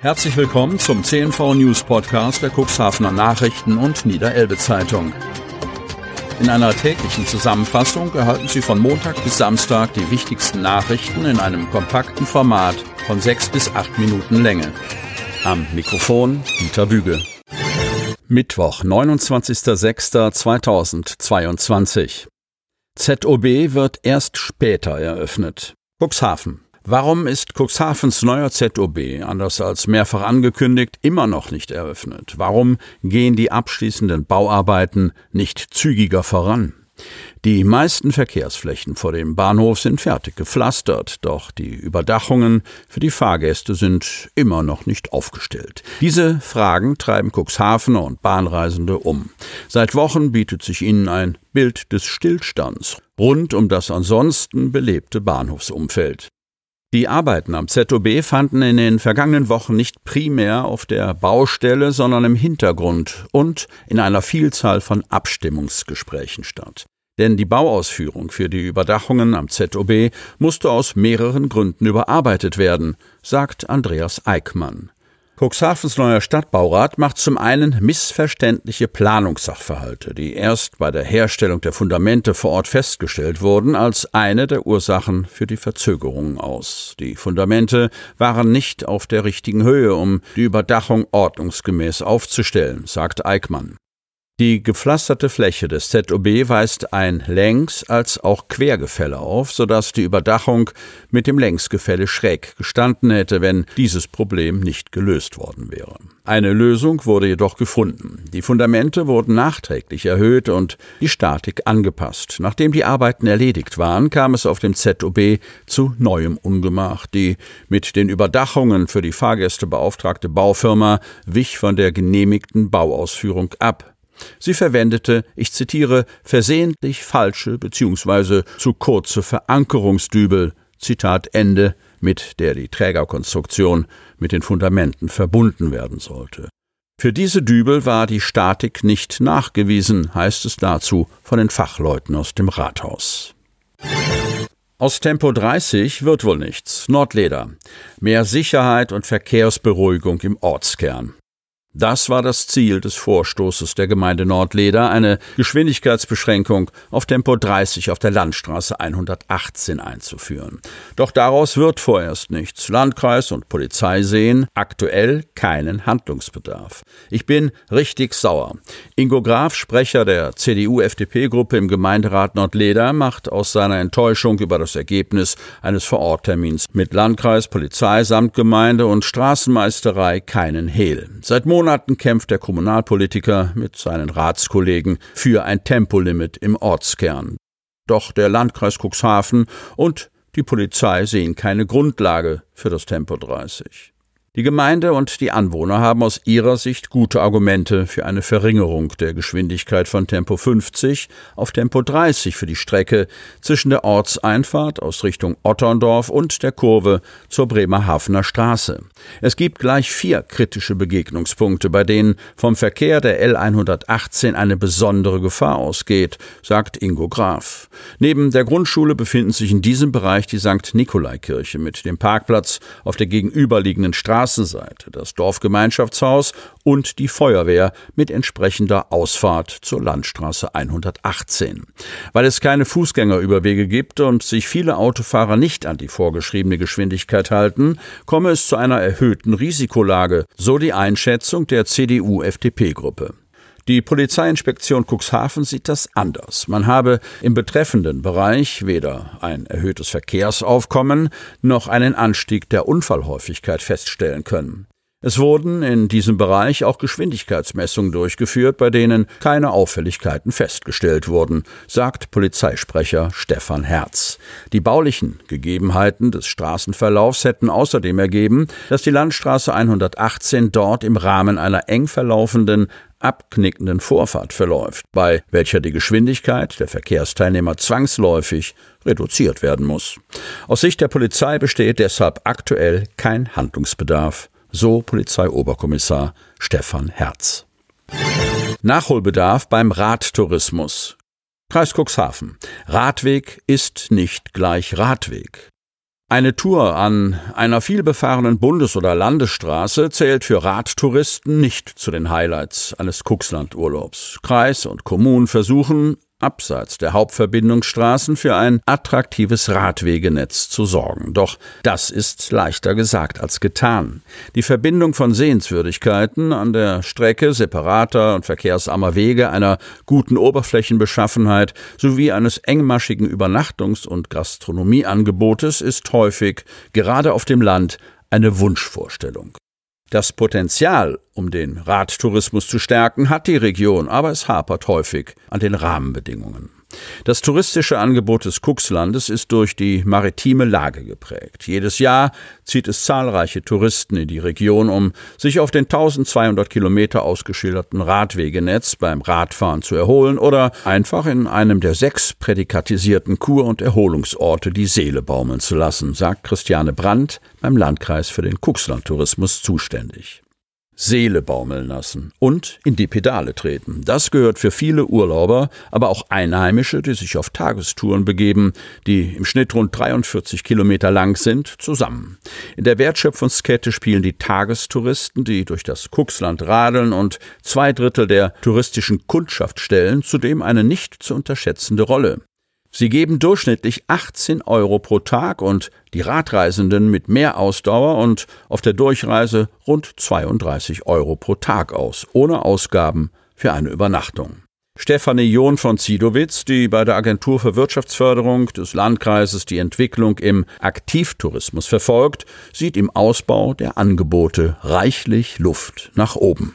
Herzlich willkommen zum CNV News Podcast der Cuxhavener Nachrichten und Niederelbe Zeitung. In einer täglichen Zusammenfassung erhalten Sie von Montag bis Samstag die wichtigsten Nachrichten in einem kompakten Format von sechs bis acht Minuten Länge. Am Mikrofon Dieter Büge. Mittwoch, 29.06.2022. ZOB wird erst später eröffnet. Cuxhaven. Warum ist Cuxhavens neuer ZOB, anders als mehrfach angekündigt, immer noch nicht eröffnet? Warum gehen die abschließenden Bauarbeiten nicht zügiger voran? Die meisten Verkehrsflächen vor dem Bahnhof sind fertig gepflastert, doch die Überdachungen für die Fahrgäste sind immer noch nicht aufgestellt. Diese Fragen treiben Cuxhavener und Bahnreisende um. Seit Wochen bietet sich ihnen ein Bild des Stillstands rund um das ansonsten belebte Bahnhofsumfeld. Die Arbeiten am ZOB fanden in den vergangenen Wochen nicht primär auf der Baustelle, sondern im Hintergrund und in einer Vielzahl von Abstimmungsgesprächen statt. Denn die Bauausführung für die Überdachungen am ZOB musste aus mehreren Gründen überarbeitet werden, sagt Andreas Eickmann. Cuxhavens neuer Stadtbaurat macht zum einen missverständliche Planungssachverhalte, die erst bei der Herstellung der Fundamente vor Ort festgestellt wurden, als eine der Ursachen für die Verzögerungen aus. Die Fundamente waren nicht auf der richtigen Höhe, um die Überdachung ordnungsgemäß aufzustellen, sagt Eickmann. Die gepflasterte Fläche des ZOB weist ein Längs- als auch Quergefälle auf, sodass die Überdachung mit dem Längsgefälle schräg gestanden hätte, wenn dieses Problem nicht gelöst worden wäre. Eine Lösung wurde jedoch gefunden. Die Fundamente wurden nachträglich erhöht und die Statik angepasst. Nachdem die Arbeiten erledigt waren, kam es auf dem ZOB zu neuem Ungemach. Die mit den Überdachungen für die Fahrgäste beauftragte Baufirma wich von der genehmigten Bauausführung ab. Sie verwendete, ich zitiere, versehentlich falsche bzw. zu kurze Verankerungsdübel, Zitat Ende, mit der die Trägerkonstruktion mit den Fundamenten verbunden werden sollte. Für diese Dübel war die Statik nicht nachgewiesen, heißt es dazu von den Fachleuten aus dem Rathaus. Aus Tempo 30 wird wohl nichts. Nordleder. Mehr Sicherheit und Verkehrsberuhigung im Ortskern. Das war das Ziel des Vorstoßes der Gemeinde Nordleder, eine Geschwindigkeitsbeschränkung auf Tempo 30 auf der Landstraße 118 einzuführen. Doch daraus wird vorerst nichts. Landkreis und Polizei sehen aktuell keinen Handlungsbedarf. Ich bin richtig sauer. Ingo Graf, Sprecher der CDU-FDP-Gruppe im Gemeinderat Nordleder, macht aus seiner Enttäuschung über das Ergebnis eines Vororttermins mit Landkreis, Polizei, Samtgemeinde und Straßenmeisterei keinen Hehl. Seit Monaten Monaten kämpft der Kommunalpolitiker mit seinen Ratskollegen für ein Tempolimit im Ortskern. Doch der Landkreis Cuxhaven und die Polizei sehen keine Grundlage für das Tempo 30. Die Gemeinde und die Anwohner haben aus ihrer Sicht gute Argumente für eine Verringerung der Geschwindigkeit von Tempo 50 auf Tempo 30 für die Strecke zwischen der Ortseinfahrt aus Richtung Otterndorf und der Kurve zur Bremerhavener Straße. Es gibt gleich vier kritische Begegnungspunkte, bei denen vom Verkehr der L118 eine besondere Gefahr ausgeht, sagt Ingo Graf. Neben der Grundschule befinden sich in diesem Bereich die St. Nikolaikirche mit dem Parkplatz auf der gegenüberliegenden Straße Straßenseite, das Dorfgemeinschaftshaus und die Feuerwehr mit entsprechender Ausfahrt zur Landstraße 118. Weil es keine Fußgängerüberwege gibt und sich viele Autofahrer nicht an die vorgeschriebene Geschwindigkeit halten, komme es zu einer erhöhten Risikolage, so die Einschätzung der CDU-FDP-Gruppe. Die Polizeiinspektion Cuxhaven sieht das anders. Man habe im betreffenden Bereich weder ein erhöhtes Verkehrsaufkommen noch einen Anstieg der Unfallhäufigkeit feststellen können. Es wurden in diesem Bereich auch Geschwindigkeitsmessungen durchgeführt, bei denen keine Auffälligkeiten festgestellt wurden, sagt Polizeisprecher Stefan Herz. Die baulichen Gegebenheiten des Straßenverlaufs hätten außerdem ergeben, dass die Landstraße 118 dort im Rahmen einer eng verlaufenden abknickenden Vorfahrt verläuft, bei welcher die Geschwindigkeit der Verkehrsteilnehmer zwangsläufig reduziert werden muss. Aus Sicht der Polizei besteht deshalb aktuell kein Handlungsbedarf so Polizeioberkommissar Stefan Herz. Nachholbedarf beim Radtourismus. Kreis Cuxhaven. Radweg ist nicht gleich Radweg. Eine Tour an einer vielbefahrenen Bundes- oder Landesstraße zählt für Radtouristen nicht zu den Highlights eines Kuxland-Urlaubs. Kreis und Kommunen versuchen, abseits der Hauptverbindungsstraßen für ein attraktives Radwegenetz zu sorgen. Doch das ist leichter gesagt als getan. Die Verbindung von Sehenswürdigkeiten an der Strecke separater und verkehrsarmer Wege einer guten Oberflächenbeschaffenheit sowie eines engmaschigen Übernachtungs- und Gastronomieangebotes ist häufig, gerade auf dem Land, eine Wunschvorstellung. Das Potenzial, um den Radtourismus zu stärken, hat die Region, aber es hapert häufig an den Rahmenbedingungen. Das touristische Angebot des Kuxlandes ist durch die maritime Lage geprägt. Jedes Jahr zieht es zahlreiche Touristen in die Region, um sich auf den 1200 Kilometer ausgeschilderten Radwegenetz beim Radfahren zu erholen oder einfach in einem der sechs prädikatisierten Kur- und Erholungsorte die Seele baumeln zu lassen, sagt Christiane Brandt beim Landkreis für den Kuxlandtourismus zuständig. Seele baumeln lassen und in die Pedale treten. Das gehört für viele Urlauber, aber auch Einheimische, die sich auf Tagestouren begeben, die im Schnitt rund 43 Kilometer lang sind, zusammen. In der Wertschöpfungskette spielen die Tagestouristen, die durch das Kuxland radeln und zwei Drittel der touristischen Kundschaft stellen, zudem eine nicht zu unterschätzende Rolle. Sie geben durchschnittlich 18 Euro pro Tag und die Radreisenden mit mehr Ausdauer und auf der Durchreise rund 32 Euro pro Tag aus, ohne Ausgaben für eine Übernachtung. Stefanie John von Zidowitz, die bei der Agentur für Wirtschaftsförderung des Landkreises die Entwicklung im Aktivtourismus verfolgt, sieht im Ausbau der Angebote reichlich Luft nach oben.